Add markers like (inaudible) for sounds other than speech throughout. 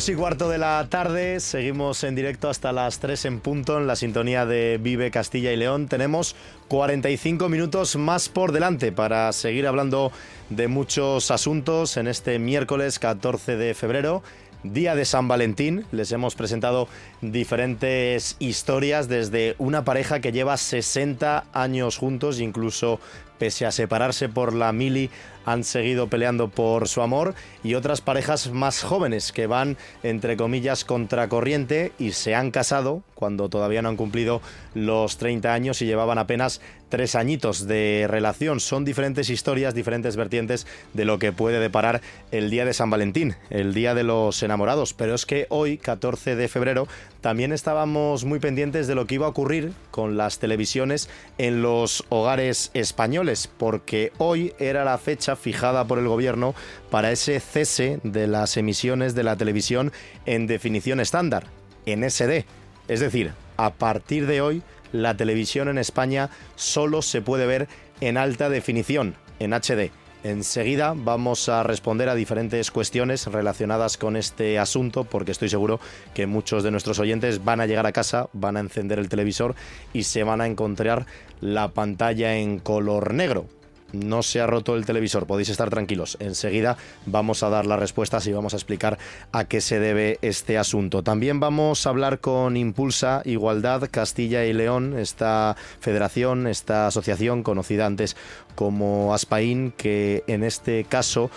Dos y cuarto de la tarde, seguimos en directo hasta las 3 en punto en la sintonía de Vive Castilla y León. Tenemos 45 minutos más por delante para seguir hablando de muchos asuntos en este miércoles 14 de febrero. Día de San Valentín, les hemos presentado diferentes historias desde una pareja que lleva 60 años juntos, incluso pese a separarse por la mili, han seguido peleando por su amor y otras parejas más jóvenes que van, entre comillas, contracorriente y se han casado cuando todavía no han cumplido los 30 años y llevaban apenas tres añitos de relación. Son diferentes historias, diferentes vertientes de lo que puede deparar el día de San Valentín, el día de los enamorados. Pero es que hoy, 14 de febrero, también estábamos muy pendientes de lo que iba a ocurrir con las televisiones en los hogares españoles, porque hoy era la fecha fijada por el gobierno para ese cese de las emisiones de la televisión en definición estándar, en SD. Es decir, a partir de hoy la televisión en España solo se puede ver en alta definición, en HD. Enseguida vamos a responder a diferentes cuestiones relacionadas con este asunto, porque estoy seguro que muchos de nuestros oyentes van a llegar a casa, van a encender el televisor y se van a encontrar la pantalla en color negro no se ha roto el televisor, podéis estar tranquilos. Enseguida vamos a dar las respuestas y vamos a explicar a qué se debe este asunto. También vamos a hablar con Impulsa Igualdad Castilla y León, esta federación, esta asociación conocida antes como Aspaín, que en este caso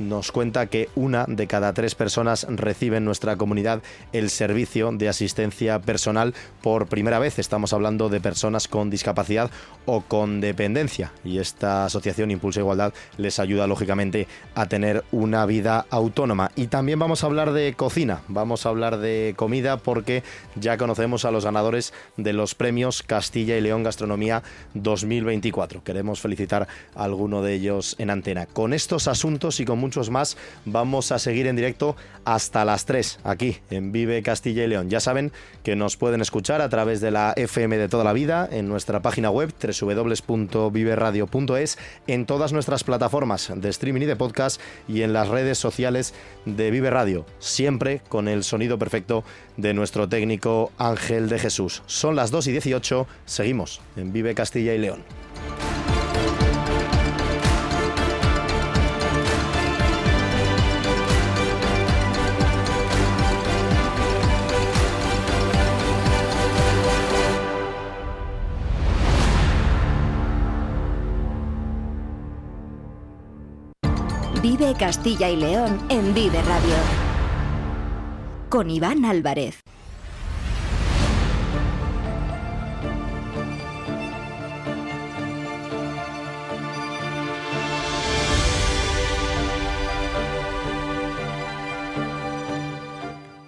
nos cuenta que una de cada tres personas recibe en nuestra comunidad el servicio de asistencia personal por primera vez. Estamos hablando de personas con discapacidad o con dependencia y esta asociación Impulsa Igualdad les ayuda lógicamente a tener una vida autónoma. Y también vamos a hablar de cocina, vamos a hablar de comida porque ya conocemos a los ganadores de los premios Castilla y León Gastronomía 2024. Queremos felicitar a alguno de ellos en antena. Con estos asuntos y con muchos más. Vamos a seguir en directo hasta las 3 aquí en Vive Castilla y León. Ya saben que nos pueden escuchar a través de la FM de toda la vida en nuestra página web www.viveradio.es, en todas nuestras plataformas de streaming y de podcast y en las redes sociales de Vive Radio, siempre con el sonido perfecto de nuestro técnico Ángel de Jesús. Son las 2 y 18, seguimos en Vive Castilla y León. Vive Castilla y León en Vive Radio. Con Iván Álvarez.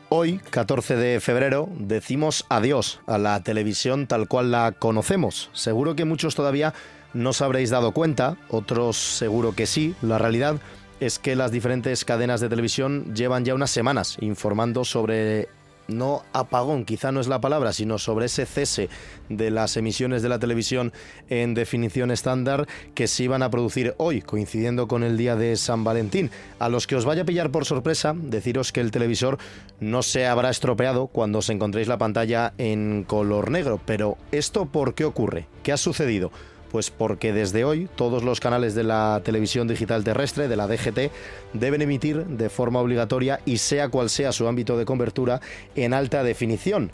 Hoy, 14 de febrero, decimos adiós a la televisión tal cual la conocemos. Seguro que muchos todavía no os habréis dado cuenta, otros seguro que sí. La realidad es que las diferentes cadenas de televisión llevan ya unas semanas informando sobre no apagón, quizá no es la palabra, sino sobre ese cese de las emisiones de la televisión en definición estándar que se iban a producir hoy, coincidiendo con el día de San Valentín. A los que os vaya a pillar por sorpresa, deciros que el televisor no se habrá estropeado cuando os encontréis la pantalla en color negro. Pero ¿esto por qué ocurre? ¿Qué ha sucedido? Pues porque desde hoy todos los canales de la televisión digital terrestre, de la DGT, deben emitir de forma obligatoria y sea cual sea su ámbito de cobertura en alta definición.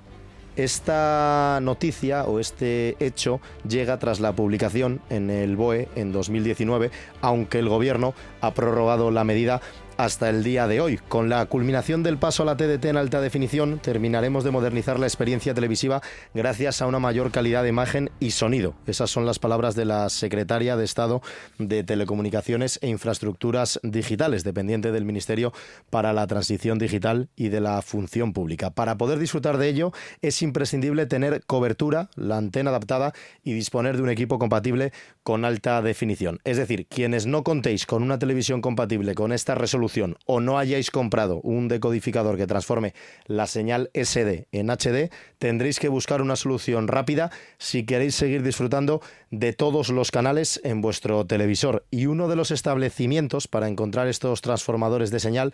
Esta noticia o este hecho llega tras la publicación en el BOE en 2019, aunque el gobierno ha prorrogado la medida hasta el día de hoy. Con la culminación del paso a la TDT en alta definición, terminaremos de modernizar la experiencia televisiva gracias a una mayor calidad de imagen y sonido. Esas son las palabras de la secretaria de Estado de Telecomunicaciones e Infraestructuras Digitales, dependiente del Ministerio para la Transición Digital y de la Función Pública. Para poder disfrutar de ello, es imprescindible tener cobertura, la antena adaptada y disponer de un equipo compatible con alta definición. Es decir, quienes no contéis con una televisión compatible con esta resolución, solución o no hayáis comprado un decodificador que transforme la señal SD en HD, tendréis que buscar una solución rápida si queréis seguir disfrutando de todos los canales en vuestro televisor. Y uno de los establecimientos para encontrar estos transformadores de señal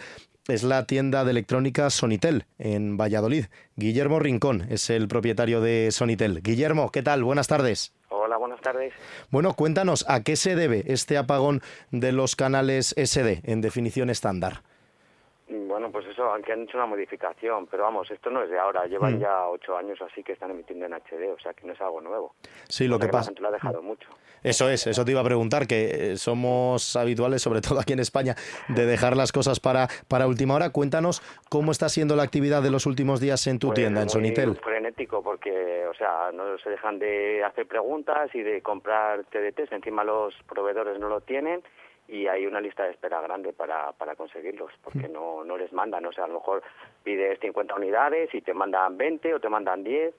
es la tienda de electrónica Sonitel en Valladolid. Guillermo Rincón es el propietario de Sonitel. Guillermo, ¿qué tal? Buenas tardes. Buenas tardes. Bueno, cuéntanos, ¿a qué se debe este apagón de los canales SD en definición estándar? Bueno, pues eso, aunque han hecho una modificación, pero vamos, esto no es de ahora, llevan mm. ya ocho años así que están emitiendo en HD, o sea que no es algo nuevo. Sí, lo que, pasa. La lo ha dejado mucho. Eso es, eso te iba a preguntar, que eh, somos habituales, sobre todo aquí en España, de dejar las cosas para, para última hora. Cuéntanos cómo está siendo la actividad de los últimos días en tu pues tienda, en Sonitel. frenético, porque, o sea, no se dejan de hacer preguntas y de comprar TDTs, encima los proveedores no lo tienen y hay una lista de espera grande para, para conseguirlos, porque no, no les mandan, o sea, a lo mejor pides 50 unidades y te mandan 20 o te mandan 10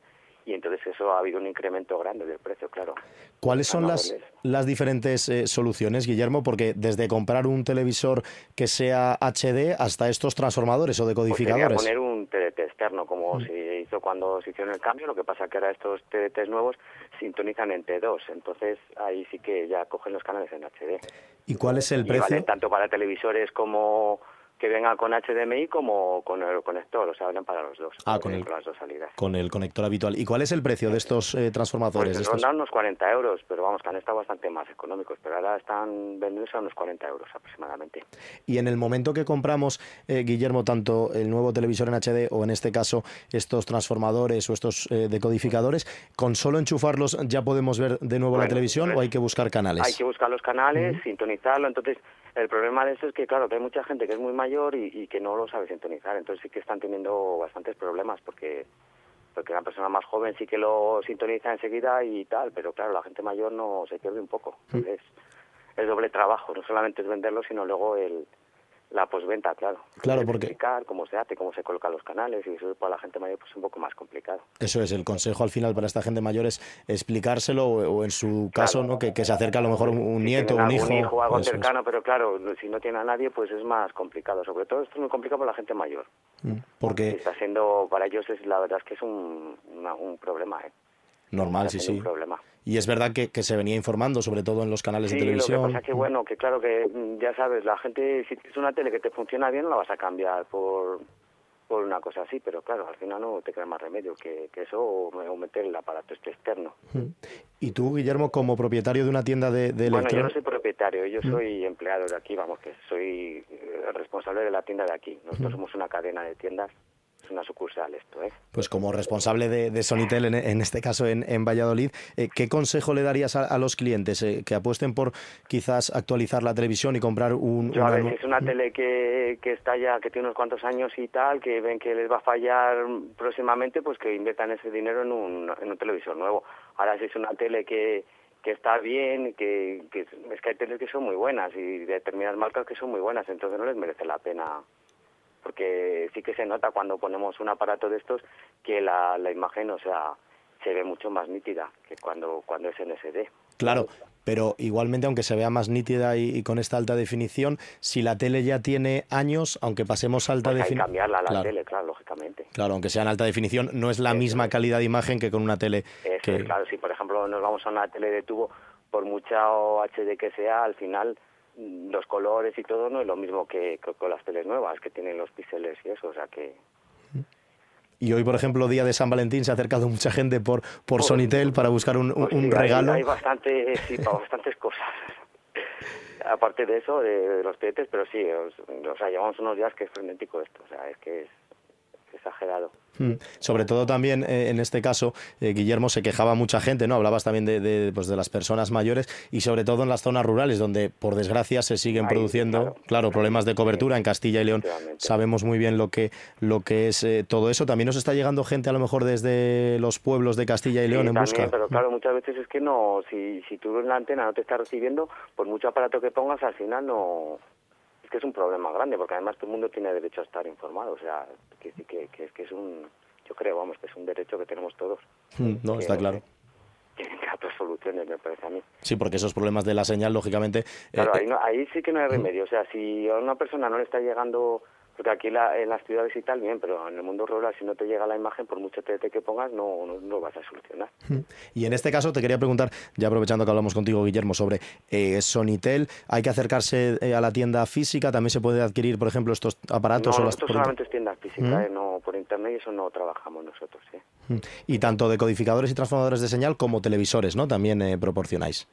y entonces eso ha habido un incremento grande del precio, claro. ¿Cuáles son las, las diferentes eh, soluciones, Guillermo? Porque desde comprar un televisor que sea HD hasta estos transformadores o decodificadores. Pues poner un TDT externo, como mm. se hizo cuando se hicieron el cambio, lo que pasa que ahora estos TDTs nuevos sintonizan en T2, entonces ahí sí que ya cogen los canales en HD. ¿Y cuál es el precio? tanto para televisores como que venga con HDMI como con el conector, o sea, hablan para los dos. Ah, con, el, las dos salidas. Con el conector habitual. ¿Y cuál es el precio de estos eh, transformadores? Pues rondan unos 40 euros, pero vamos, que han estado bastante más económicos, pero ahora están vendidos a unos 40 euros aproximadamente. Y en el momento que compramos, eh, Guillermo, tanto el nuevo televisor en HD o en este caso estos transformadores o estos eh, decodificadores, ¿con solo enchufarlos ya podemos ver de nuevo la televisión o hay que buscar canales? Hay que buscar los canales, sintonizarlo, entonces el problema de eso es que, claro, que hay mucha gente que es muy mayor y, que no lo sabe sintonizar, entonces sí que están teniendo bastantes problemas porque porque una persona más joven sí que lo sintoniza enseguida y tal, pero claro, la gente mayor no se pierde un poco. Es, es doble trabajo, no solamente es venderlo, sino luego el, la posventa, claro. Claro, porque... Explicar cómo se hace, cómo se colocan los canales y eso para la gente mayor pues es un poco más complicado. Eso es, el consejo al final para esta gente mayor es explicárselo o, en su caso, ¿no? Que, se acerque a lo mejor un, nieto, un hijo. Un hijo, algo cercano, pero claro, si no tiene a nadie pues es más complicado. Sobre todo esto es muy complicado para la gente mayor. Mm, porque... Está siendo, para ellos es la verdad es que es un, un problema, ¿eh? Normal, sí, sí. Y es verdad que, se venía informando, sobre todo en los canales de televisión. Lo que pasa que, bueno, que claro que mm, ya sabes, la gente, si tienes una tele que te funciona bien, no la vas a cambiar por, por una cosa así, pero claro, al final no te queda más remedio que, eso o meter el aparato este externo. ¿Y tú, Guillermo, como propietario de una tienda de, de Bueno, yo no soy propietario, yo soy empleado de aquí, vamos, que soy eh, responsable de la tienda de aquí. Nosotros somos una cadena de tiendas es una sucursal esto. ¿eh? Pues como responsable de, Sonitel, en, este caso en, Valladolid, eh, ¿qué consejo le darías a, los clientes eh, que apuesten por quizás actualizar la televisión y comprar un... Yo, a ver, si es una tele que, que está ya, que tiene unos cuantos años y tal, que ven que les va a fallar próximamente, pues que inviertan ese dinero en un, en un televisor nuevo. Ahora si es una tele que que está bien, que, que es que hay teles que son muy buenas y determinadas marcas que son muy buenas, entonces no les merece la pena porque sí que se nota cuando ponemos un aparato de estos que la, la imagen, o sea, se ve mucho más nítida que cuando, cuando es en SD. Claro, pero igualmente, aunque se vea más nítida y, con esta alta definición, si la tele ya tiene años, aunque pasemos a alta pues definición. cambiarla la tele, claro, lógicamente. Claro, aunque sea en alta definición, no es la misma calidad de imagen que con una tele. que... Claro, si por ejemplo nos vamos a una tele de tubo, por mucha HD que sea, al final los colores y todo no es lo mismo que, con las teles nuevas que tienen los píxeles y eso, o sea que... Y hoy, por ejemplo, día de San Valentín, se ha acercado mucha gente por, por pues, Sonitel para buscar un, pues un regalo. Hay, bastante, sí, bastantes cosas. Aparte de eso, de, los tetes, pero sí, o, sea, llevamos unos días que es frenético esto, o sea, es que es exagerado. Mm. Sobre todo también eh, en este caso, eh, Guillermo, se quejaba mucha gente, ¿no? Hablabas también de, pues de las personas mayores y sobre todo en las zonas rurales donde, por desgracia, se siguen produciendo, claro, problemas de cobertura. En Castilla y León sabemos muy bien lo que, lo que es eh, todo eso. También nos está llegando gente a lo mejor desde los pueblos de Castilla y León en busca. Pero claro, muchas veces es que no, si, si tú en la antena no te estás recibiendo, por mucho aparato que pongas, al final no, es que es un problema grande, porque además todo el mundo tiene derecho a estar informado, o sea, que, que, que, que es un, yo creo, vamos, que es un derecho que tenemos todos. Mm, no, está claro. tienen que haber soluciones, me parece a mí. Sí, porque esos problemas de la señal, lógicamente... Claro, ahí, ahí sí que no hay remedio. O sea, si a una persona no le está llegando porque aquí la, en las ciudades y tal, bien, pero en el mundo rural, si no te llega la imagen, por mucho TDT que pongas, no, no, no, vas a solucionar. Y en este caso te quería preguntar, ya aprovechando que hablamos contigo, Guillermo, sobre eh, Sonitel, ¿hay que acercarse eh, a la tienda física? ¿También se puede adquirir, por ejemplo, estos aparatos? No, o las... solamente es tienda física, eh, no, por internet y eso no trabajamos nosotros. ¿sí? Y tanto decodificadores y transformadores de señal como televisores, ¿no? También eh, proporcionáis.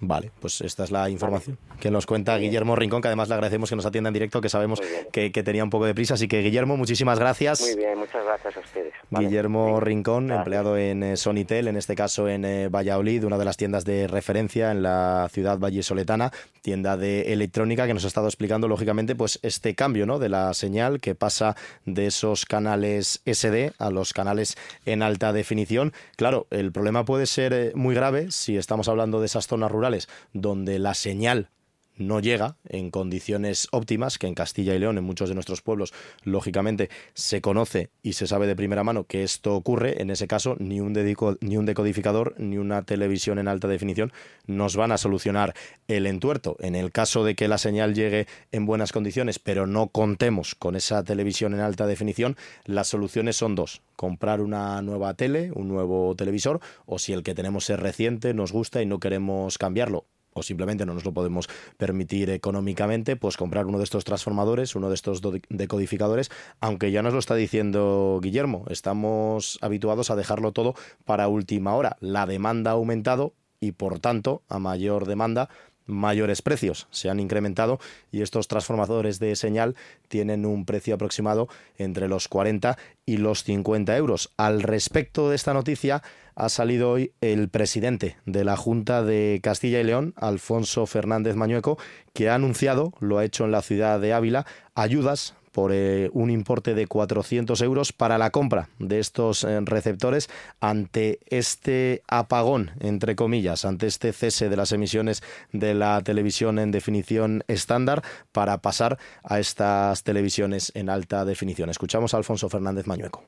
Vale, pues esta es la información que nos cuenta Guillermo Rincón, que además le agradecemos que nos atienda en directo, que sabemos que, tenía un poco de prisa. Así que, Guillermo, muchísimas gracias. Muy bien, muchas gracias a ustedes. Guillermo Rincón, empleado en eh, Sonitel, en este caso en eh, Valladolid, una de las tiendas de referencia en la ciudad vallesoletana, tienda de electrónica, que nos ha estado explicando, lógicamente, pues este cambio ¿no? de la señal que pasa de esos canales SD a los canales en alta definición. Claro, el problema puede ser eh, muy grave si estamos hablando de esas zonas rurales donde la señal no llega en condiciones óptimas, que en Castilla y León, en muchos de nuestros pueblos, lógicamente se conoce y se sabe de primera mano que esto ocurre. En ese caso, ni un, ni un decodificador ni una televisión en alta definición nos van a solucionar el entuerto. En el caso de que la señal llegue en buenas condiciones, pero no contemos con esa televisión en alta definición, las soluciones son dos. Comprar una nueva tele, un nuevo televisor, o si el que tenemos es reciente, nos gusta y no queremos cambiarlo, o simplemente no nos lo podemos permitir económicamente, pues comprar uno de estos transformadores, uno de estos decodificadores, aunque ya nos lo está diciendo Guillermo, estamos habituados a dejarlo todo para última hora. La demanda ha aumentado y por tanto, a mayor demanda, mayores precios se han incrementado y estos transformadores de señal tienen un precio aproximado entre los 40 y los 50 euros. Al respecto de esta noticia ha salido hoy el presidente de la Junta de Castilla y León, Alfonso Fernández Mañueco, que ha anunciado, lo ha hecho en la ciudad de Ávila, ayudas por eh, un importe de 400 euros para la compra de estos eh, receptores ante este apagón, entre comillas, ante este cese de las emisiones de la televisión en definición estándar para pasar a estas televisiones en alta definición. Escuchamos a Alfonso Fernández Mañueco.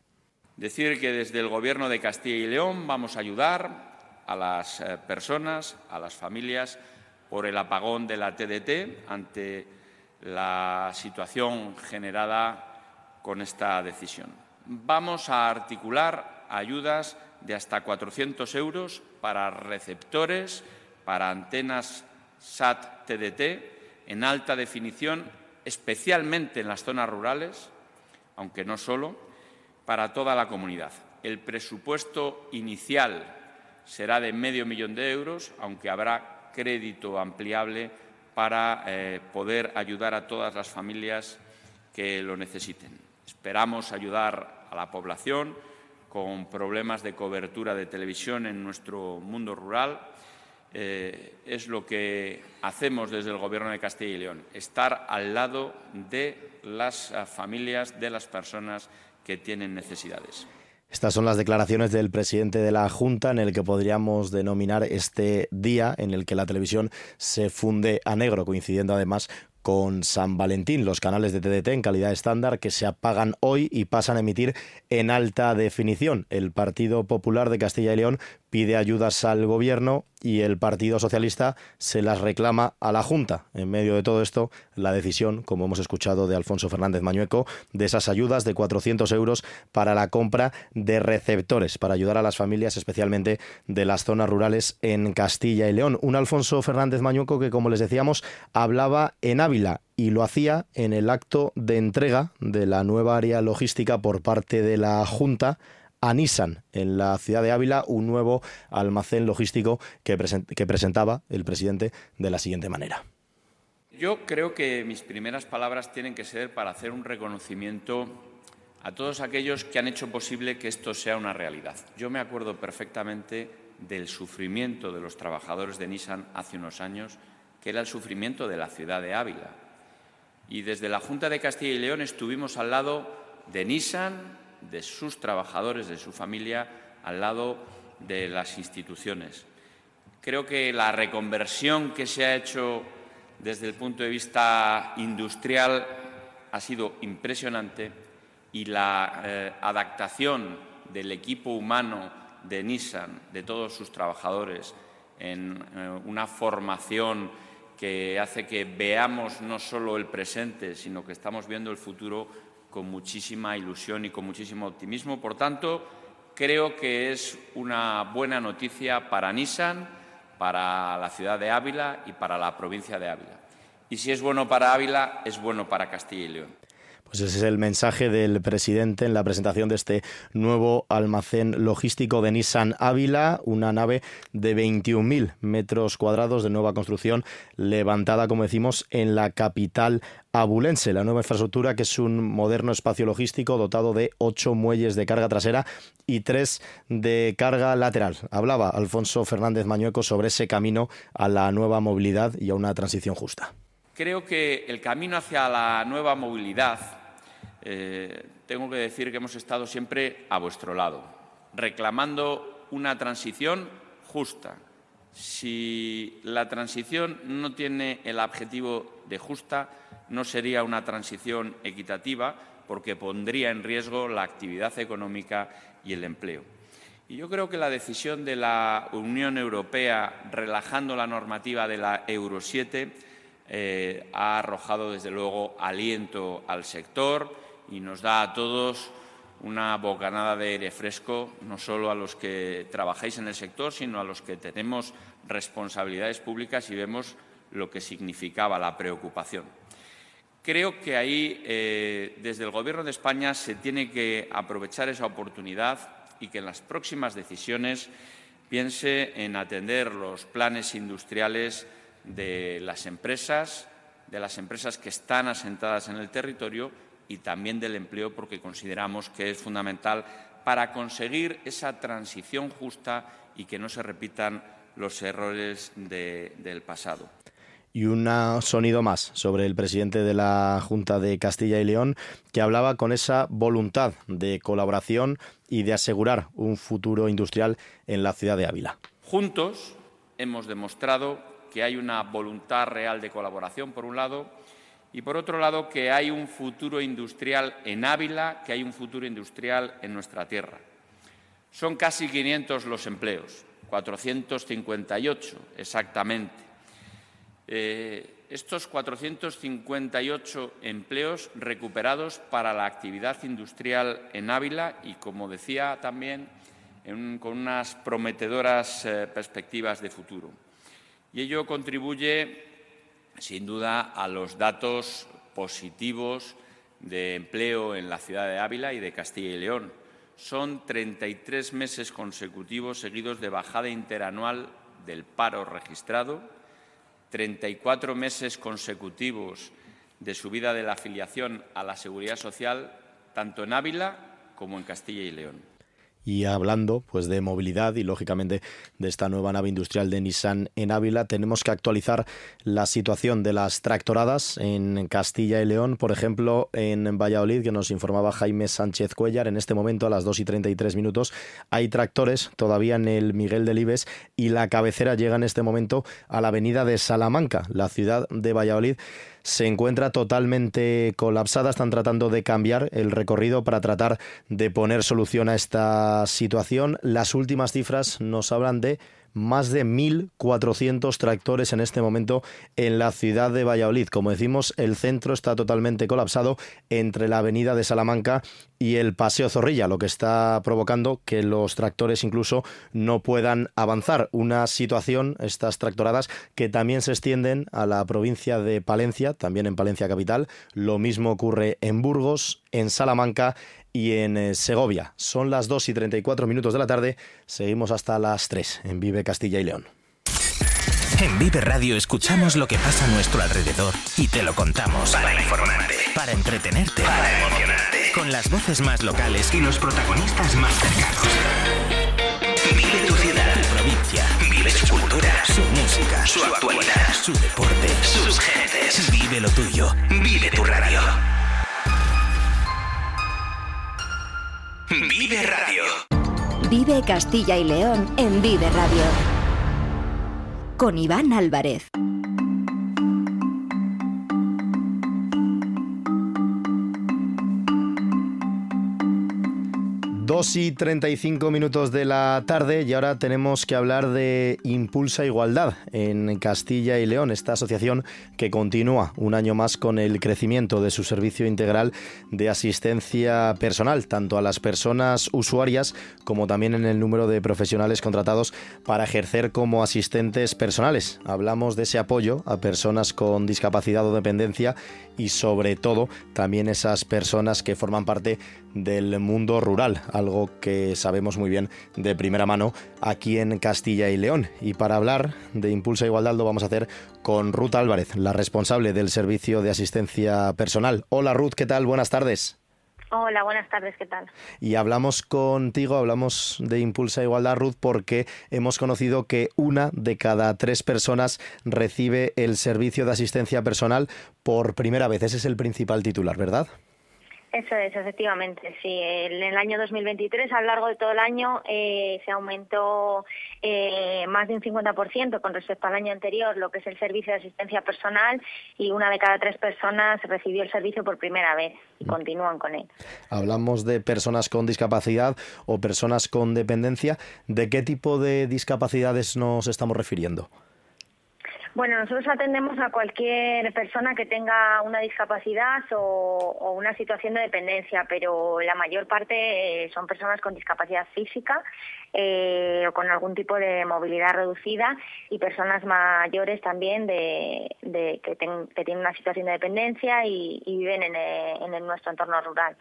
Decir que desde el Gobierno de Castilla y León vamos a ayudar a las eh, personas, a las familias, por el apagón de la TDT ante la situación generada con esta decisión. Vamos a articular ayudas de hasta 400 euros para receptores, para antenas SAT-TDT en alta definición, especialmente en las zonas rurales, aunque no solo, para toda la comunidad. El presupuesto inicial será de medio millón de euros, aunque habrá crédito ampliable para eh, poder ayudar a todas las familias que lo necesiten. Esperamos ayudar a la población con problemas de cobertura de televisión en nuestro mundo rural. Eh, es lo que hacemos desde el Gobierno de Castilla y León, estar al lado de las eh, familias, de las personas que tienen necesidades. Estas son las declaraciones del presidente de la Junta en el que podríamos denominar este día en el que la televisión se funde a negro, coincidiendo además con San Valentín, los canales de TDT en calidad estándar que se apagan hoy y pasan a emitir en alta definición. El Partido Popular de Castilla y León pide ayudas al gobierno y el Partido Socialista se las reclama a la Junta. En medio de todo esto, la decisión, como hemos escuchado de Alfonso Fernández Mañueco, de esas ayudas de 400 euros para la compra de receptores, para ayudar a las familias, especialmente de las zonas rurales en Castilla y León. Un Alfonso Fernández Mañueco que, como les decíamos, hablaba en Ávila y lo hacía en el acto de entrega de la nueva área logística por parte de la Junta a Nissan en la ciudad de Ávila, un nuevo almacén logístico que, que presentaba el presidente de la siguiente manera. Yo creo que mis primeras palabras tienen que ser para hacer un reconocimiento a todos aquellos que han hecho posible que esto sea una realidad. Yo me acuerdo perfectamente del sufrimiento de los trabajadores de Nissan hace unos años, que era el sufrimiento de la ciudad de Ávila. Y desde la Junta de Castilla y León estuvimos al lado de Nissan, de sus trabajadores, de su familia, al lado de las instituciones. Creo que la reconversión que se ha hecho desde el punto de vista industrial ha sido impresionante y la eh, adaptación del equipo humano de Nissan, de todos sus trabajadores, en eh, una formación que hace que veamos no solo el presente, sino que estamos viendo el futuro con muchísima ilusión y con muchísimo optimismo. Por tanto, creo que es una buena noticia para Nissan, para la ciudad de Ávila y para la provincia de Ávila. Y si es bueno para Ávila, es bueno para Castilla y León. Pues ese es el mensaje del presidente en la presentación de este nuevo almacén logístico de Nissan Ávila, una nave de 21.000 metros cuadrados de nueva construcción, levantada, como decimos, en la capital abulense. La nueva infraestructura, que es un moderno espacio logístico dotado de ocho muelles de carga trasera y tres de carga lateral. Hablaba Alfonso Fernández Mañueco sobre ese camino a la nueva movilidad y a una transición justa. Creo que el camino hacia la nueva movilidad, eh, tengo que decir que hemos estado siempre a vuestro lado, reclamando una transición justa. Si la transición no tiene el objetivo de justa, no sería una transición equitativa porque pondría en riesgo la actividad económica y el empleo. Y yo creo que la decisión de la Unión Europea relajando la normativa de la Euro 7 eh, ha arrojado, desde luego, aliento al sector y nos da a todos una bocanada de aire fresco, no solo a los que trabajáis en el sector, sino a los que tenemos responsabilidades públicas y vemos lo que significaba la preocupación. Creo que ahí, eh, desde el Gobierno de España, se tiene que aprovechar esa oportunidad y que en las próximas decisiones piense en atender los planes industriales de las empresas, de las empresas que están asentadas en el territorio y también del empleo, porque consideramos que es fundamental para conseguir esa transición justa y que no se repitan los errores del pasado. Y un sonido más sobre el presidente de la Junta de Castilla y León, que hablaba con esa voluntad de colaboración y de asegurar un futuro industrial en la ciudad de Ávila. Juntos hemos demostrado que hay una voluntad real de colaboración, por un lado, y por otro lado, que hay un futuro industrial en Ávila, que hay un futuro industrial en nuestra tierra. Son casi 500 los empleos, 458 exactamente. Eh, estos 458 empleos recuperados para la actividad industrial en Ávila y, como decía también, con unas prometedoras eh, perspectivas de futuro y ello contribuye, sin duda, a los datos positivos de empleo en la ciudad de Ávila y de Castilla y León. Son 33 meses consecutivos seguidos de bajada interanual del paro registrado, 34 meses consecutivos de subida de la afiliación a la seguridad social, tanto en Ávila como en Castilla y León y hablando pues de movilidad y lógicamente de esta nueva nave industrial de Nissan en Ávila, tenemos que actualizar la situación de las tractoradas en Castilla y León, por ejemplo, en Valladolid, que nos informaba Jaime Sánchez Cuellar, en este momento a las 2 y 33 minutos hay tractores todavía en el Miguel Delibes y la cabecera llega en este momento a la avenida de Salamanca, la ciudad de Valladolid se encuentra totalmente colapsada. Están tratando de cambiar el recorrido para tratar de poner solución a esta situación. Las últimas cifras nos hablan de más de 1.400 tractores en este momento en la ciudad de Valladolid. Como decimos, el centro está totalmente colapsado entre la avenida de Salamanca y el Paseo Zorrilla, lo que está provocando que los tractores incluso no puedan avanzar. Una situación, estas tractoradas, que también se extienden a la provincia de Palencia, también en Palencia capital. Lo mismo ocurre en Burgos, en Salamanca y en eh, Segovia. Son las 2 y 34 minutos de la tarde. Seguimos hasta las 3 en Vive Castilla y León. En Vive Radio escuchamos lo que pasa a nuestro alrededor y te lo contamos. Para informarte, para entretenerte, para emocionarte. Con las voces más locales y los protagonistas más cercanos. Vive tu ciudad, tu provincia. Vive su cultura, su música, su actualidad, su deporte, sus gentes. Vive lo tuyo. Vive tu radio. Vive Radio. Vive Castilla y León en Vive Radio. Con Iván Álvarez. 2 y 35 minutos de la tarde y ahora tenemos que hablar de Impulsa Igualdad en Castilla y León, esta asociación que continúa un año más con el crecimiento de su servicio integral de asistencia personal, tanto a las personas usuarias como también en el número de profesionales contratados para ejercer como asistentes personales. Hablamos de ese apoyo a personas con discapacidad o dependencia y sobre todo también esas personas que forman parte del mundo rural, algo que sabemos muy bien de primera mano aquí en Castilla y León. Y para hablar de Impulsa Igualdad lo vamos a hacer con Ruth Álvarez, la responsable del servicio de asistencia personal. Hola Ruth, ¿qué tal? Buenas tardes. Hola, buenas tardes, ¿qué tal? Y hablamos contigo, hablamos de Impulsa Igualdad, Ruth, porque hemos conocido que una de cada tres personas recibe el servicio de asistencia personal por primera vez. Ese es el principal titular, ¿verdad? Eso es, efectivamente, sí. En el año 2023, a lo largo de todo el año, eh, se aumentó eh, más de un 50% con respecto al año anterior lo que es el servicio de asistencia personal y una de cada tres personas recibió el servicio por primera vez y mm. continúan con él. Hablamos de personas con discapacidad o personas con dependencia. ¿De qué tipo de discapacidades nos estamos refiriendo? Bueno, nosotros atendemos a cualquier persona que tenga una discapacidad o, una situación de dependencia, pero la mayor parte eh, son personas con discapacidad física eh, o con algún tipo de movilidad reducida y personas mayores también de, que, tienen una situación de dependencia y, viven en, eh, en nuestro entorno rural.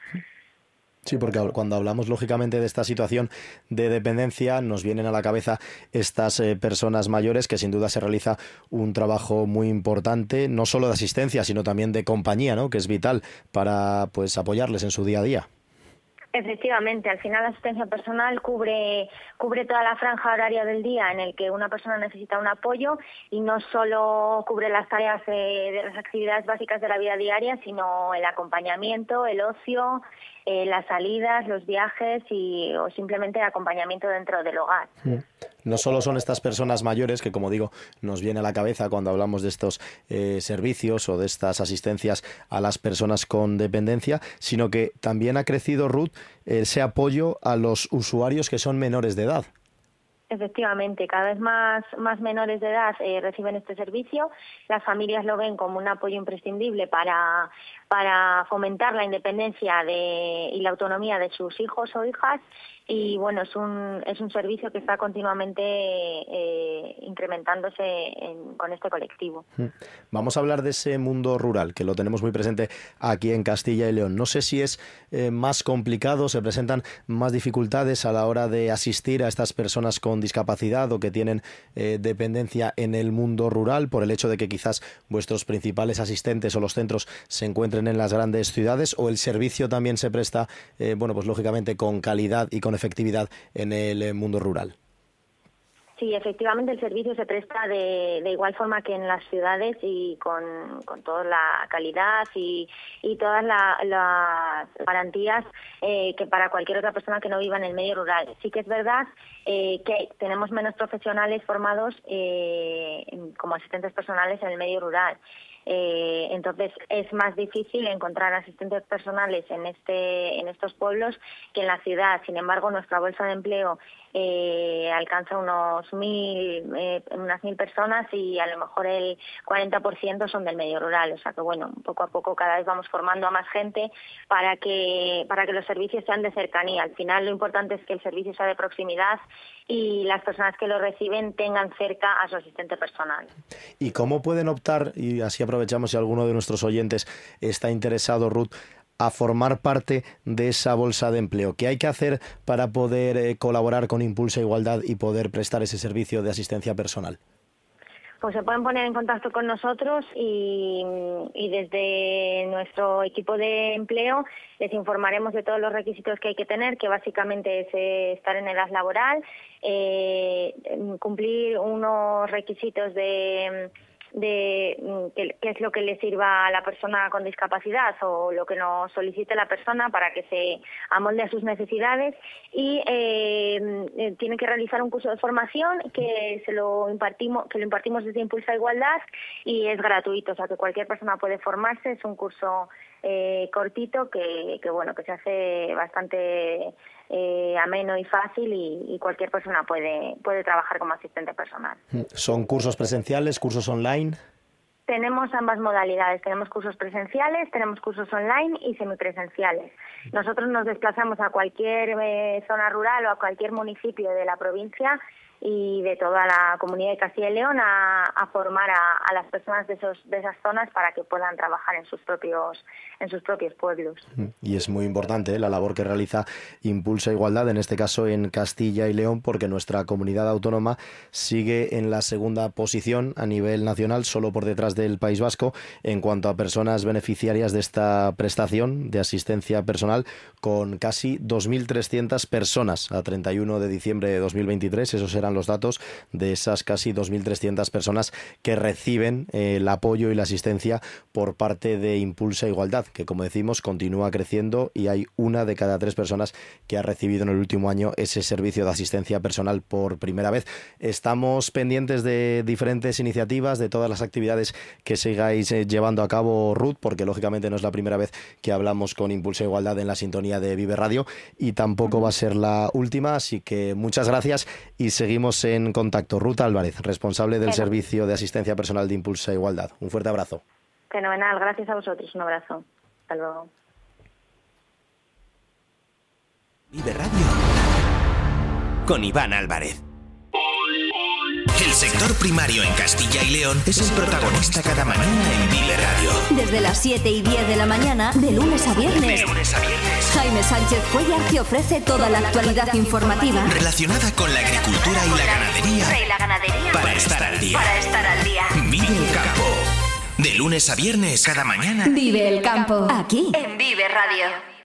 Sí, porque cuando hablamos lógicamente de esta situación de dependencia, nos vienen a la cabeza estas eh, personas mayores que sin duda se realiza un trabajo muy importante, no solo de asistencia, sino también de compañía, ¿no? que es vital para pues apoyarles en su día a día. Efectivamente, al final la asistencia personal cubre, cubre toda la franja horaria del día en el que una persona necesita un apoyo y no solo cubre las tareas de las actividades básicas de la vida diaria, sino el acompañamiento, el ocio, eh, las salidas, los viajes y, o simplemente el acompañamiento dentro del hogar. No solo son estas personas mayores que, como digo, nos viene a la cabeza cuando hablamos de estos eh, servicios o de estas asistencias a las personas con dependencia, sino que también ha crecido, Ruth, ese apoyo a los usuarios que son menores de edad. Efectivamente, cada vez más, más menores de edad eh, reciben este servicio. Las familias lo ven como un apoyo imprescindible para, para fomentar la independencia de, y la autonomía de sus hijos o hijas y bueno es un es un servicio que está continuamente eh, incrementándose con este colectivo mm. vamos a hablar de ese mundo rural que lo tenemos muy presente aquí en Castilla y León no sé si es eh, más complicado se presentan más dificultades a la hora de asistir a estas personas con discapacidad o que tienen eh, dependencia en el mundo rural por el hecho de que quizás vuestros principales asistentes o los centros se encuentren en las grandes ciudades o el servicio también se presta bueno pues lógicamente con calidad y con efectividad en el eh, mundo rural. Sí, efectivamente el servicio se presta de, igual forma que en las ciudades y con, toda la calidad y, todas las garantías eh, que para cualquier otra persona que no viva en el medio rural. Sí que es verdad eh, que tenemos menos profesionales formados como asistentes personales en el medio rural. Eh, entonces es más difícil encontrar asistentes personales en este en estos pueblos que en la ciudad. Sin embargo, nuestra bolsa de empleo eh, alcanza unos mil, eh, unas mil personas y a lo mejor el 40% son del medio rural. O sea que bueno, poco a poco cada vez vamos formando a más gente para que para que los servicios sean de cercanía. Al final lo importante es que el servicio sea de proximidad y las personas que lo reciben tengan cerca a su asistente personal. ¿Y cómo pueden optar y así aprovechamos si alguno de nuestros oyentes está interesado, Ruth, a formar parte de esa bolsa de empleo? ¿Qué hay que hacer para poder eh, colaborar con Impulsa Igualdad y poder prestar ese servicio de asistencia personal? pues se pueden poner en contacto con nosotros y, desde nuestro equipo de empleo les informaremos de todos los requisitos que hay que tener, que básicamente es eh, estar en edad laboral, eh, cumplir unos requisitos de de mm, qué, es lo que le sirva a la persona con discapacidad o lo que nos solicite la persona para que se amolde a sus necesidades. Y eh, eh, tiene que realizar un curso de formación que se lo impartimos que lo impartimos desde Impulsa Igualdad y es gratuito. O sea que cualquier persona puede formarse. Es un curso eh, cortito que, que bueno que se hace bastante eh, ameno y fácil y, cualquier persona puede, puede trabajar como asistente personal. ¿Son cursos presenciales, cursos online? Tenemos ambas modalidades. Tenemos cursos presenciales, tenemos cursos online y semipresenciales. Nosotros nos desplazamos a cualquier eh, zona rural o a cualquier municipio de la provincia y de toda la comunidad de Castilla y León a, formar a, las personas de, esos, de esas zonas para que puedan trabajar en sus propios en sus propios pueblos. Y es muy importante ¿eh? la labor que realiza Impulsa Igualdad, en este caso en Castilla y León, porque nuestra comunidad autónoma sigue en la segunda posición a nivel nacional, solo por detrás del País Vasco, en cuanto a personas beneficiarias de esta prestación de asistencia personal, con casi 2.300 personas a 31 de diciembre de 2023. Esos eran los datos de esas casi 2.300 personas que reciben eh, el apoyo y la asistencia por parte de Impulsa Igualdad, que como decimos continúa creciendo y hay una de cada tres personas que ha recibido en el último año ese servicio de asistencia personal por primera vez. Estamos pendientes de diferentes iniciativas, de todas las actividades que sigáis eh, llevando a cabo, Ruth, porque lógicamente no es la primera vez que hablamos con Impulsa Igualdad en la sintonía de Vive Radio y tampoco va a ser la última, así que muchas gracias y seguimos en contacto. Ruta Álvarez, responsable del Servicio de Asistencia Personal de Impulsa Igualdad. Un fuerte abrazo. Fenomenal, gracias a vosotros. Un abrazo. Hasta luego. Vive Radio con Iván Álvarez. El sector primario en Castilla y León es el protagonista cada mañana en Vive Radio. Desde las 7 y 10 de la mañana, de lunes a viernes. De lunes a viernes. Jaime Sánchez Cuellar te ofrece toda la actualidad informativa relacionada con la agricultura y la ganadería. Y la ganadería. Para estar al día. Para estar al día. Vive el campo. De lunes a viernes, cada mañana. Vive el campo. Aquí, en Vive Radio.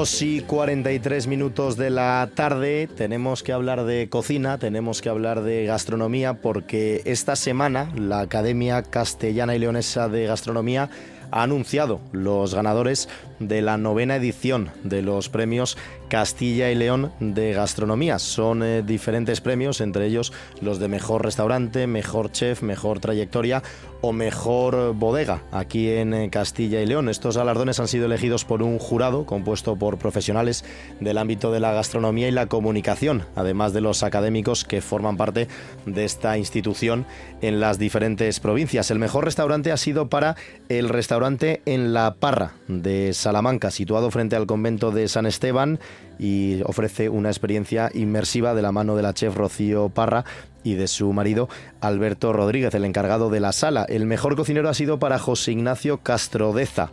2 y 43 minutos de la tarde. Tenemos que hablar de cocina, tenemos que hablar de gastronomía porque esta semana la Academia Castellana y Leonesa de Gastronomía ha anunciado los ganadores de la novena edición de los premios Castilla y León de Gastronomía. Son eh, diferentes premios, entre ellos los de mejor restaurante, mejor chef, mejor trayectoria o mejor bodega aquí en eh, Castilla y León. Estos galardones han sido elegidos por un jurado compuesto por profesionales del ámbito de la gastronomía y la comunicación, además de los académicos que forman parte de esta institución en las diferentes provincias. El mejor restaurante ha sido para el restaurante en La Parra de Salamanca, situado frente al convento de San Esteban y ofrece una experiencia inmersiva de la mano de la chef Rocío Parra y de su marido Alberto Rodríguez, el encargado de la sala. El mejor cocinero ha sido para José Ignacio Castrodeza,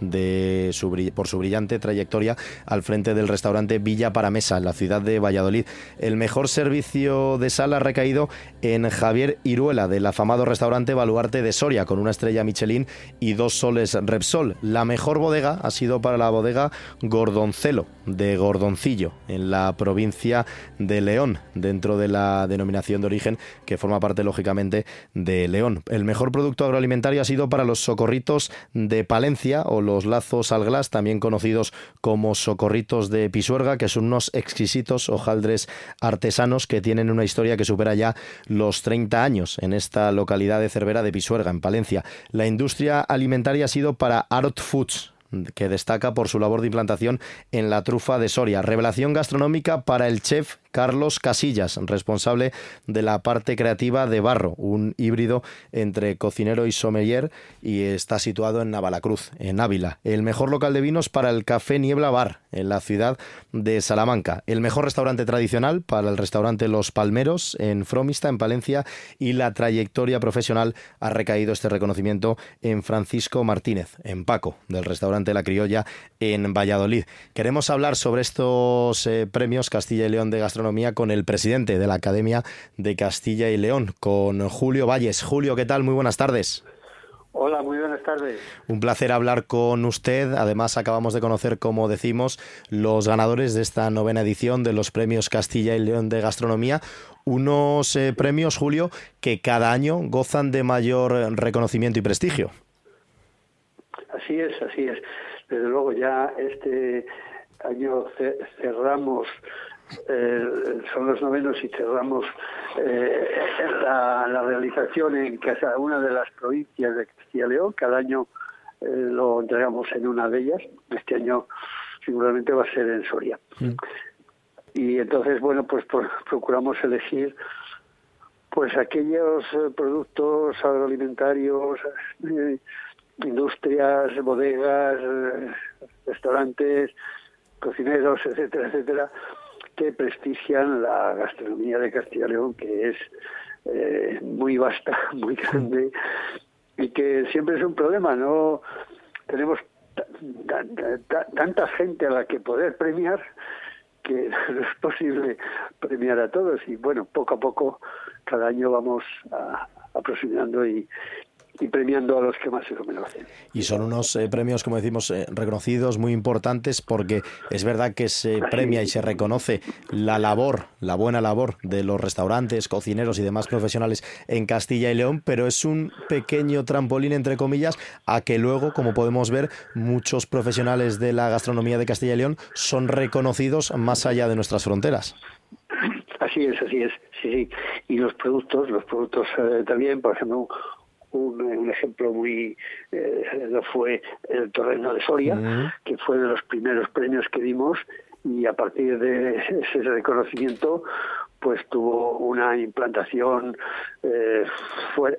de su, por su brillante trayectoria al frente del restaurante Villa Paramesa en la ciudad de Valladolid. El mejor servicio de sala ha recaído en Javier Iruela del afamado restaurante Baluarte de Soria con una estrella Michelin y dos soles Repsol. La mejor bodega ha sido para la bodega Gordoncelo de Gordoncillo en la provincia de León dentro de la denominación de origen que forma parte lógicamente de León. El mejor producto agroalimentario ha sido para los socorritos de Palencia o los lazos al glas, también conocidos como socorritos de Pisuerga, que son unos exquisitos hojaldres artesanos que tienen una historia que supera ya los 30 años en esta localidad de Cervera de Pisuerga, en Palencia. La industria alimentaria ha sido para Arot Foods, que destaca por su labor de implantación en la trufa de Soria. Revelación gastronómica para el chef Carlos Casillas, responsable de la parte creativa de Barro, un híbrido entre cocinero y sommelier y está situado en Navalacruz, en Ávila. El mejor local de vinos para el Café Niebla Bar, en la ciudad de Salamanca. El mejor restaurante tradicional para el restaurante Los Palmeros, en Fromista, en Palencia. Y la trayectoria profesional ha recaído este reconocimiento en Francisco Martínez, en Paco, del restaurante La Criolla, en Valladolid. Queremos hablar sobre estos eh, premios Castilla y León de Gastronomía con el presidente de la Academia de Castilla y León, con Julio Valles. Julio, ¿qué tal? Muy buenas tardes. Hola, muy buenas tardes. Un placer hablar con usted. Además, acabamos de conocer, como decimos, los ganadores de esta novena edición de los premios Castilla y León de Gastronomía. Unos eh, premios, Julio, que cada año gozan de mayor reconocimiento y prestigio. Así es, así es. Desde luego ya este año cerramos eh, son los novenos y cerramos eh, la, realización en cada una de las provincias de Castilla y León. Cada año eh, lo entregamos en una de ellas. Este año seguramente va a ser en Soria. Mm. Y entonces, bueno, pues procuramos elegir pues aquellos productos agroalimentarios, industrias, bodegas, restaurantes, cocineros, etcétera, etcétera, que prestigian la gastronomía de Castilla y León, que es eh, muy vasta, (laughs) muy grande y que siempre es un problema. No tenemos tanta gente a la que poder premiar que (laughs) no es posible premiar a todos y bueno, poco a poco cada año vamos aproximando y, y premiando a los que más se lo merecen. Y son unos eh, premios, como decimos, eh, reconocidos, muy importantes, porque es verdad que se premia y se reconoce la labor, la buena labor de los restaurantes, cocineros y demás profesionales en Castilla y León, pero es un pequeño trampolín, entre comillas, a que luego, como podemos ver, muchos profesionales de la gastronomía de Castilla y León son reconocidos más allá de nuestras fronteras. Así es, así es, sí, sí. Y los productos, los productos eh, también, por ejemplo, un, ejemplo muy eh, fue el Torreno de Soria, que fue de los primeros premios que dimos y a partir de ese reconocimiento pues tuvo una implantación eh,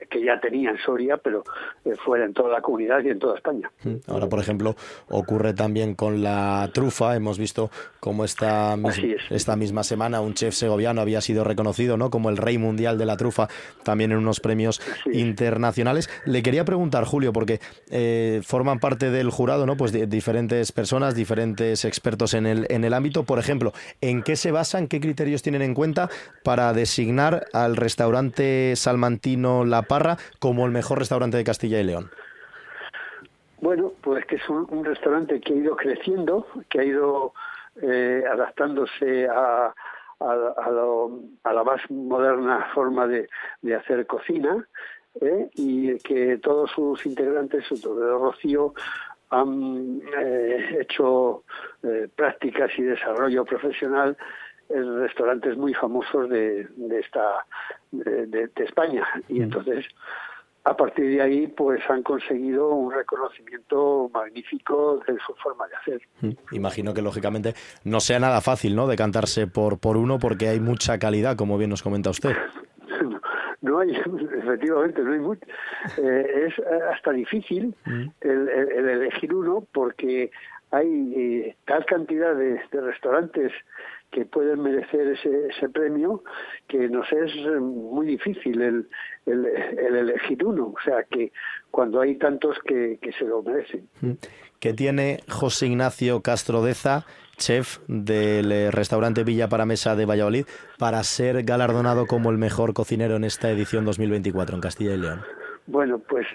que ya tenía en Soria, pero eh, fuera en toda la comunidad y en toda España. Mm. Ahora, por ejemplo, ocurre también con la trufa. Hemos visto cómo esta, esta misma semana un chef segoviano había sido reconocido ¿no? como el rey mundial de la trufa, también en unos premios internacionales. Le quería preguntar, Julio, porque eh, forman parte del jurado ¿no? pues diferentes personas, diferentes expertos en el, en el ámbito. Por ejemplo, ¿en qué se basan, qué criterios tienen en cuenta para designar al restaurante salmantino La Parra como el mejor restaurante de Castilla y León? Bueno, pues que es un, restaurante que ha ido creciendo, que ha ido eh, adaptándose a, la más moderna forma de, hacer cocina ¿eh? y que todos sus integrantes, sobre todo Rocío, han eh, hecho prácticas y desarrollo profesional restaurantes muy famosos de, de esta de, España y entonces a partir de ahí pues han conseguido un reconocimiento magnífico de su forma de hacer. Mm. Imagino que lógicamente no sea nada fácil, ¿no? Decantarse por por uno porque hay mucha calidad, como bien nos comenta usted. (laughs) No, hay, efectivamente, no hay mucho. Eh, es hasta difícil mm. el, elegir uno porque hay eh, tal cantidad de, de restaurantes que pueden merecer ese, ese premio que nos es muy difícil el, el, elegir uno. O sea que cuando hay tantos que, que se lo merecen. Mm. ¿Qué tiene José Ignacio Castrodeza, chef del eh, restaurante Villa Paramesa de Valladolid, para ser galardonado como el mejor cocinero en esta edición 2024 en Castilla y León? Bueno, pues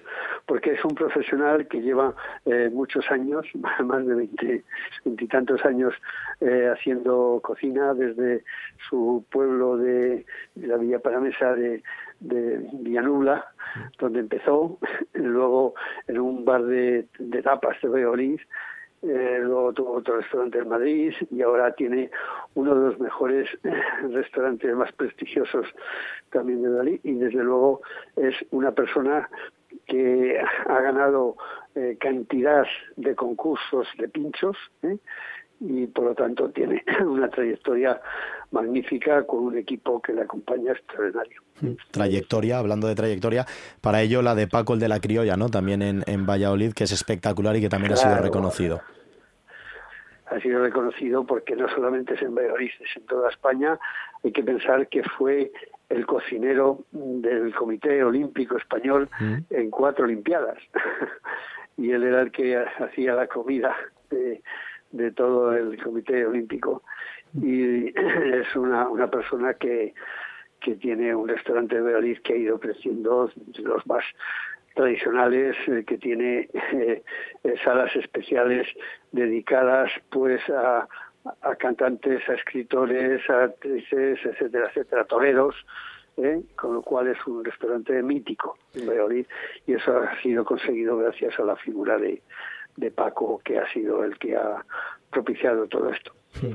porque es un profesional que lleva eh, muchos años, (laughs) más de veinte, veintitantos años eh, haciendo cocina desde su pueblo de, la Villa Paramesa de, de Villanubla, donde empezó, (laughs) luego en un bar de, tapas de Valladolid, eh, luego tuvo otro restaurante en Madrid y ahora tiene uno de los mejores (laughs) restaurantes más prestigiosos también de Dalí y desde luego es una persona que ha ganado eh, cantidad de concursos de pinchos ¿eh? y por lo tanto tiene (clears throat) una trayectoria magnífica con un equipo que le acompaña extraordinario. Trayectoria, hablando de trayectoria, para ello la de Paco el de la Criolla, ¿no? También en, en Valladolid, que es espectacular y que también ha sido reconocido. Ha sido reconocido porque no solamente es en Valladolid, es en toda España. Hay que pensar que fue el cocinero del Comité Olímpico Español mm. en cuatro Olimpiadas. (laughs) y él era el que hacía la comida de, todo el Comité Olímpico. Y (clears throat) es una, una persona que, que tiene un restaurante de Valladolid que ha ido creciendo, de los más tradicionales que tiene (laughs) salas especiales dedicadas pues a, a cantantes, a escritores, a actrices, etcétera, etcétera, toreros, ¿eh? con lo cual es un restaurante mítico en y eso ha sido conseguido gracias a la figura de, de Paco, que ha sido el que ha propiciado todo esto.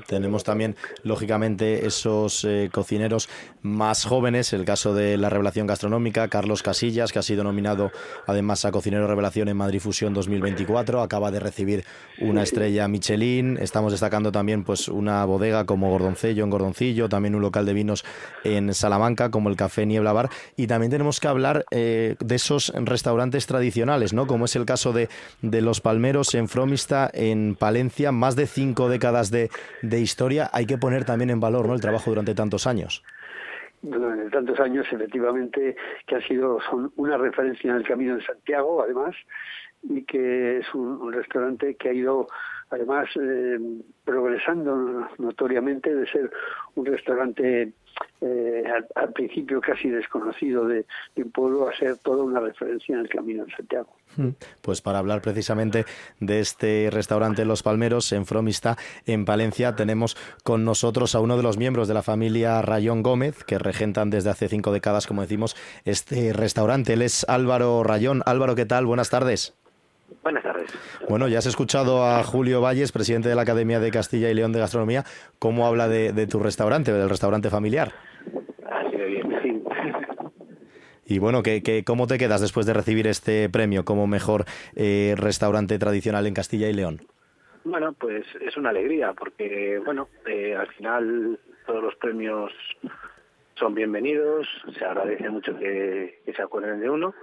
Tenemos también, lógicamente, esos eh, cocineros más jóvenes, el caso de la revelación gastronómica, Carlos Casillas, que ha sido nominado además a Cocinero Revelación en Madrid Fusión 2024, acaba de recibir una estrella Michelin, estamos destacando también pues una bodega como Gordoncello en Gordoncillo, también un local de vinos en Salamanca como el Café Niebla Bar, y también tenemos que hablar eh, de esos restaurantes tradicionales, ¿no? como es el caso de, de Los Palmeros en Fromista, en Palencia, más de cinco décadas de de historia, hay que poner también en valor ¿no? el trabajo durante tantos años. Durante tantos años, efectivamente, que ha sido una referencia en el Camino de Santiago, además, y que es un, restaurante que ha ido, además, eh, progresando notoriamente de ser un restaurante eh, al, principio casi desconocido de, pueblo a ser toda una referencia en el Camino de Santiago. Hmm. Pues para hablar precisamente de este restaurante Los Palmeros en Fromista, en Palencia, tenemos con nosotros a uno de los miembros de la familia Rayón Gómez, que regentan desde hace cinco décadas, como decimos, este restaurante. Él es Álvaro Rayón. Álvaro, ¿qué tal? Buenas tardes. Buenas tardes. Bueno, ya has escuchado a Julio Valles, presidente de la Academia de Castilla y León de Gastronomía, cómo habla de, tu restaurante, del restaurante familiar. Así de bien, sí. Y bueno, ¿qué, cómo te quedas después de recibir este premio como mejor eh, restaurante tradicional en Castilla y León? Bueno, pues es una alegría porque, bueno, eh, al final todos los premios son bienvenidos, se agradece mucho que se acuerden de uno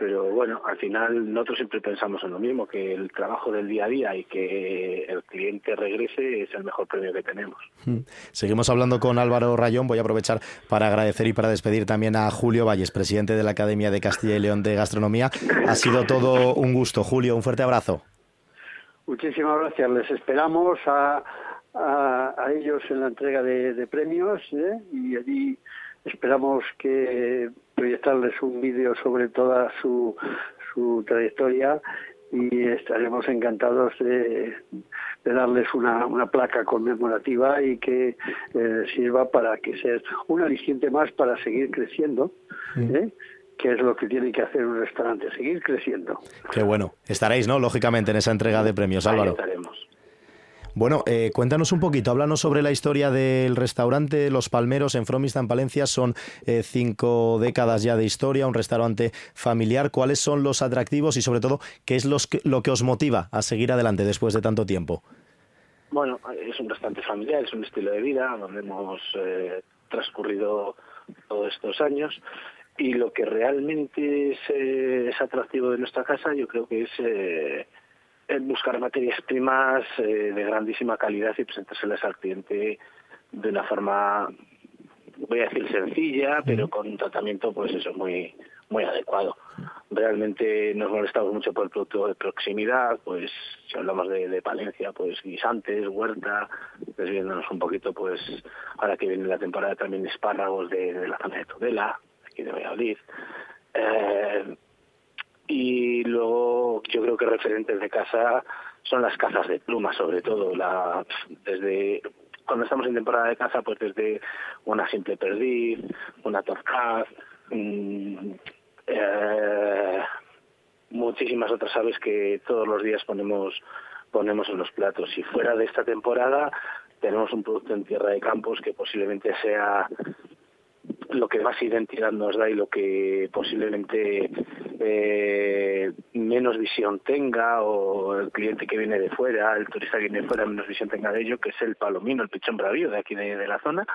pero bueno, al final nosotros siempre pensamos en lo mismo, que el trabajo del día a día y que el cliente regrese es el mejor premio que tenemos. Hmm. Seguimos hablando con Álvaro Rayón, voy a aprovechar para agradecer y para despedir también a Julio Valles, presidente de la Academia de Castilla y León de Gastronomía. Ha sido todo un gusto, Julio, un fuerte abrazo. Muchísimas gracias, les esperamos a, a, ellos en la entrega de, premios ¿eh? y allí esperamos que proyectarles un vídeo sobre toda su, su trayectoria y estaremos encantados de, darles una, una, placa conmemorativa y que eh, sirva para que sea un aliciente más para seguir creciendo. ¿eh? que es lo que tiene que hacer un restaurante, seguir creciendo. Qué bueno. Estaréis, ¿no? Lógicamente, en esa entrega de premios, Álvaro. estaremos. Bueno, eh, cuéntanos un poquito, háblanos sobre la historia del restaurante Los Palmeros en Fromista, en Palencia. Son eh, cinco décadas ya de historia, un restaurante familiar. ¿Cuáles son los atractivos y, sobre todo, qué es lo que os motiva a seguir adelante después de tanto tiempo? Bueno, es un restaurante familiar, es un estilo de vida donde hemos eh, transcurrido todos estos años y lo que realmente es, atractivo de nuestra casa yo creo que es buscar materias primas eh, de grandísima calidad y presentárselas al cliente de una forma, voy a decir sencilla, pero con un tratamiento, pues eso, muy muy adecuado. Realmente nos molestamos mucho por el producto de proximidad, pues si hablamos de, Palencia, pues guisantes, huerta, desviándonos un poquito, pues ahora que viene la temporada también espárragos de, la zona de Tudela, aquí de Valladolid. Eh, y luego yo creo que referentes de casa son las cazas de pluma sobre todo. La desde cuando estamos en temporada de caza pues desde una simple perdiz una torcaz mm, eh, muchísimas otras aves que todos los días ponemos ponemos en los platos. Y fuera de esta temporada tenemos un producto en tierra de campos que posiblemente sea lo que más identidad nos da y lo que posiblemente eh, menos visión tenga o el cliente que viene de fuera, el turista que viene de fuera menos visión tenga de ello, que es el palomino, el pichón bravío de aquí de la zona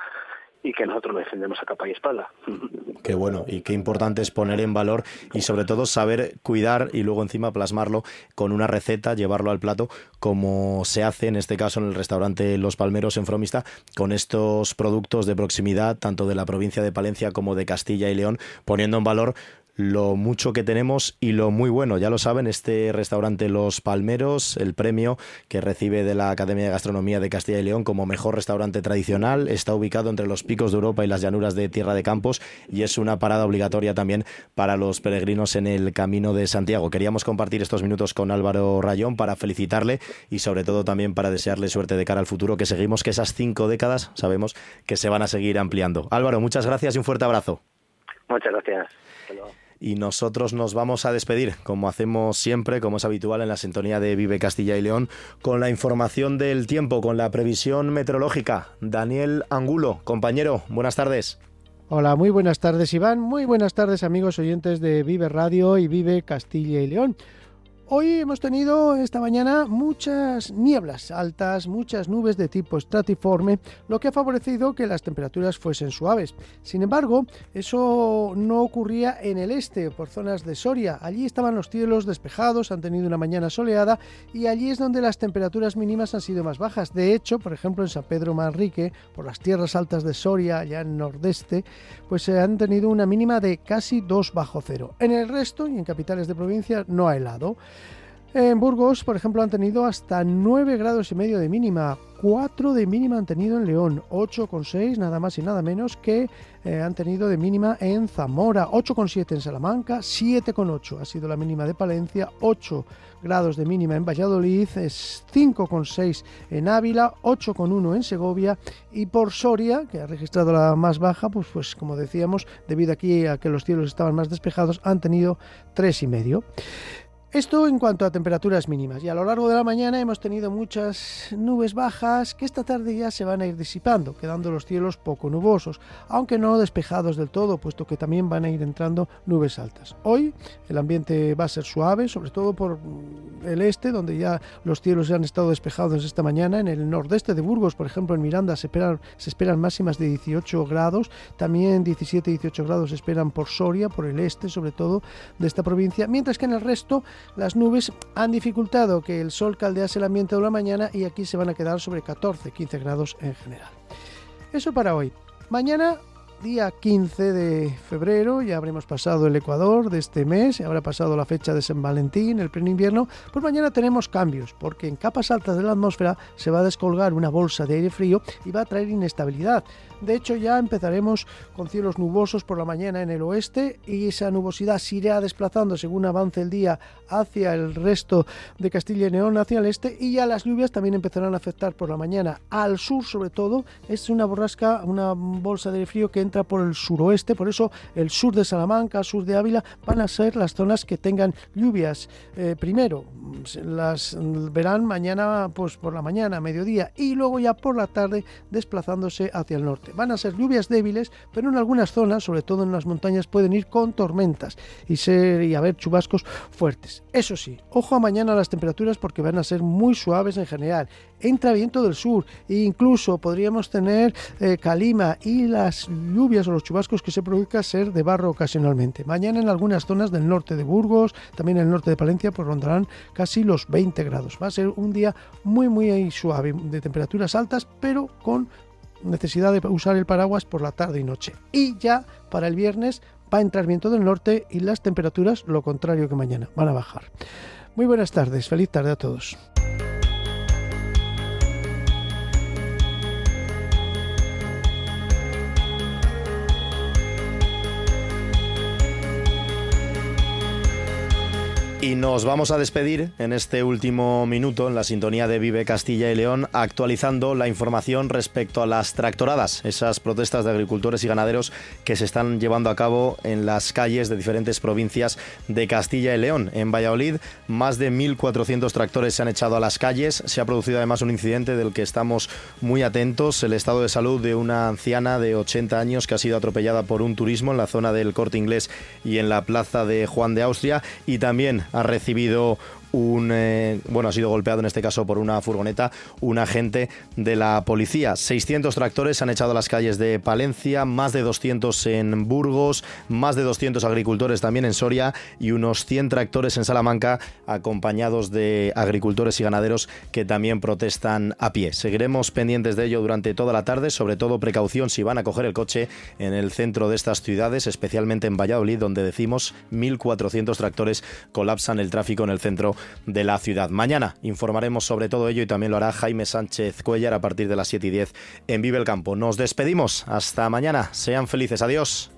y que nosotros defendemos a capa y espalda. (laughs) Qué bueno y qué importante es poner en valor y sobre todo saber cuidar y luego encima plasmarlo con una receta, llevarlo al plato como se hace en este caso en el restaurante Los Palmeros en Fromista con estos productos de proximidad tanto de la provincia de Palencia como de Castilla y León, poniendo en valor lo mucho que tenemos y lo muy bueno. Ya lo saben, este restaurante Los Palmeros, el premio que recibe de la Academia de Gastronomía de Castilla y León como mejor restaurante tradicional, está ubicado entre los picos de Europa y las llanuras de Tierra de Campos y es una parada obligatoria también para los peregrinos en el Camino de Santiago. Queríamos compartir estos minutos con Álvaro Rayón para felicitarle y sobre todo también para desearle suerte de cara al futuro, que seguimos que esas cinco décadas sabemos que se van a seguir ampliando. Álvaro, muchas gracias y un fuerte abrazo. Muchas gracias y nosotros nos vamos a despedir, como hacemos siempre, como es habitual en la sintonía de Vive Castilla y León, con la información del tiempo, con la previsión meteorológica. Daniel Angulo, compañero, buenas tardes. Hola, muy buenas tardes Iván, muy buenas tardes amigos oyentes de Vive Radio y Vive Castilla y León. Hoy hemos tenido esta mañana muchas nieblas altas, muchas nubes de tipo estratiforme, lo que ha favorecido que las temperaturas fuesen suaves. Sin embargo, eso no ocurría en el este, por zonas de Soria. Allí estaban los cielos despejados, han tenido una mañana soleada y allí es donde las temperaturas mínimas han sido más bajas. De hecho, por ejemplo, en San Pedro Manrique, por las tierras altas de Soria, allá en nordeste, pues se han tenido una mínima de casi 2 bajo cero. En el resto y en capitales de provincia no ha helado. En Burgos, por ejemplo, han tenido hasta 9 grados y medio de mínima, 4 de mínima han tenido en León, 8,6 nada más y nada menos que eh, han tenido de mínima en Zamora, 8,7 en Salamanca, 7,8 ha sido la mínima de Palencia, 8 grados de mínima en Valladolid, 5,6 en Ávila, 8,1 en Segovia y por Soria, que ha registrado la más baja, pues, pues como decíamos, debido aquí a que los cielos estaban más despejados, han tenido 3,5. Esto en cuanto a temperaturas mínimas. Y a lo largo de la mañana hemos tenido muchas nubes bajas que esta tarde ya se van a ir disipando, quedando los cielos poco nubosos, aunque no despejados del todo, puesto que también van a ir entrando nubes altas. Hoy el ambiente va a ser suave, sobre todo por el este, donde ya los cielos ya han estado despejados esta mañana. En el nordeste de Burgos, por ejemplo, en Miranda se esperan, se esperan máximas de 18 grados, también 17-18 grados se esperan por Soria, por el este sobre todo de esta provincia, mientras que en el resto las nubes han dificultado que el sol caldease el ambiente de la mañana y aquí se van a quedar sobre 14-15 grados en general. Eso para hoy. Mañana día 15 de febrero, ya habremos pasado el Ecuador de este mes, habrá pasado la fecha de San Valentín, el pleno invierno, pues mañana tenemos cambios, porque en capas altas de la atmósfera se va a descolgar una bolsa de aire frío y va a traer inestabilidad. De hecho, ya empezaremos con cielos nubosos por la mañana en el oeste y esa nubosidad se irá desplazando según avance el día hacia el resto de Castilla y León, hacia el este, y ya las lluvias también empezarán a afectar por la mañana al sur, sobre todo. Es una borrasca, una bolsa de aire frío que entra por el suroeste, por eso el sur de Salamanca, sur de Ávila, van a ser las zonas que tengan lluvias. Eh, primero, las verán mañana, pues por la mañana, mediodía, y luego ya por la tarde desplazándose hacia el norte. Van a ser lluvias débiles, pero en algunas zonas, sobre todo en las montañas, pueden ir con tormentas y, ser, y haber chubascos fuertes. Eso sí, ojo a mañana las temperaturas porque van a ser muy suaves en general. Entra viento del sur e incluso podríamos tener eh, calima y las lluvias o los chubascos que se produzcan ser de barro ocasionalmente. Mañana en algunas zonas del norte de Burgos, también en el norte de Palencia, pues rondarán casi los 20 grados. Va a ser un día muy muy suave, de temperaturas altas, pero con necesidad de usar el paraguas por la tarde y noche. Y ya para el viernes va a entrar viento del norte y las temperaturas lo contrario que mañana, van a bajar. Muy buenas tardes, feliz tarde a todos. Y nos vamos a despedir en este último minuto en la sintonía de Vive Castilla y León, actualizando la información respecto a las tractoradas, esas protestas de agricultores y ganaderos que se están llevando a cabo en las calles de diferentes provincias de Castilla y León. En Valladolid, más de 1.400 tractores se han echado a las calles. Se ha producido además un incidente del que estamos muy atentos, el estado de salud de una anciana de 80 años que ha sido atropellada por un turismo en la zona del Corte Inglés y en la plaza de Juan de Austria y también ha recibido un, eh, bueno, ha sido golpeado en este caso por una furgoneta, un agente de la policía. 600 tractores han echado a las calles de Palencia, más de 200 en Burgos, más de 200 agricultores también en Soria y unos 100 tractores en Salamanca, acompañados de agricultores y ganaderos que también protestan a pie. Seguiremos pendientes de ello durante toda la tarde, sobre todo precaución si van a coger el coche en el centro de estas ciudades, especialmente en Valladolid, donde decimos 1.400 tractores colapsan el tráfico en el centro de la ciudad. Mañana informaremos sobre todo ello y también lo hará Jaime Sánchez Cuellar a partir de las 7 y 10 en Vive el Campo. Nos despedimos. Hasta mañana. Sean felices. Adiós.